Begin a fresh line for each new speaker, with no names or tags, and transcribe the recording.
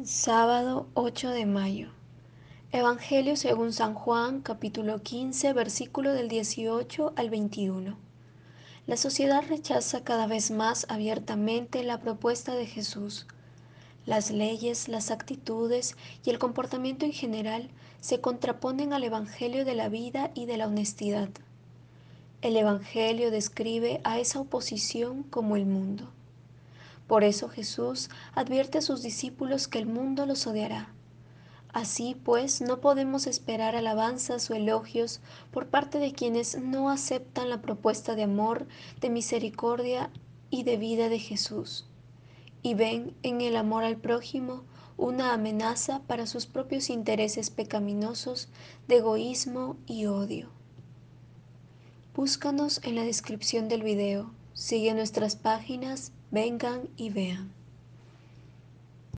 Sábado 8 de mayo. Evangelio según San Juan, capítulo 15, versículo del 18 al 21. La sociedad rechaza cada vez más abiertamente la propuesta de Jesús. Las leyes, las actitudes y el comportamiento en general se contraponen al Evangelio de la vida y de la honestidad. El Evangelio describe a esa oposición como el mundo. Por eso Jesús advierte a sus discípulos que el mundo los odiará. Así pues, no podemos esperar alabanzas o elogios por parte de quienes no aceptan la propuesta de amor, de misericordia y de vida de Jesús, y ven en el amor al prójimo una amenaza para sus propios intereses pecaminosos de egoísmo y odio. Búscanos en la descripción del video. Sigue nuestras páginas, vengan y vean.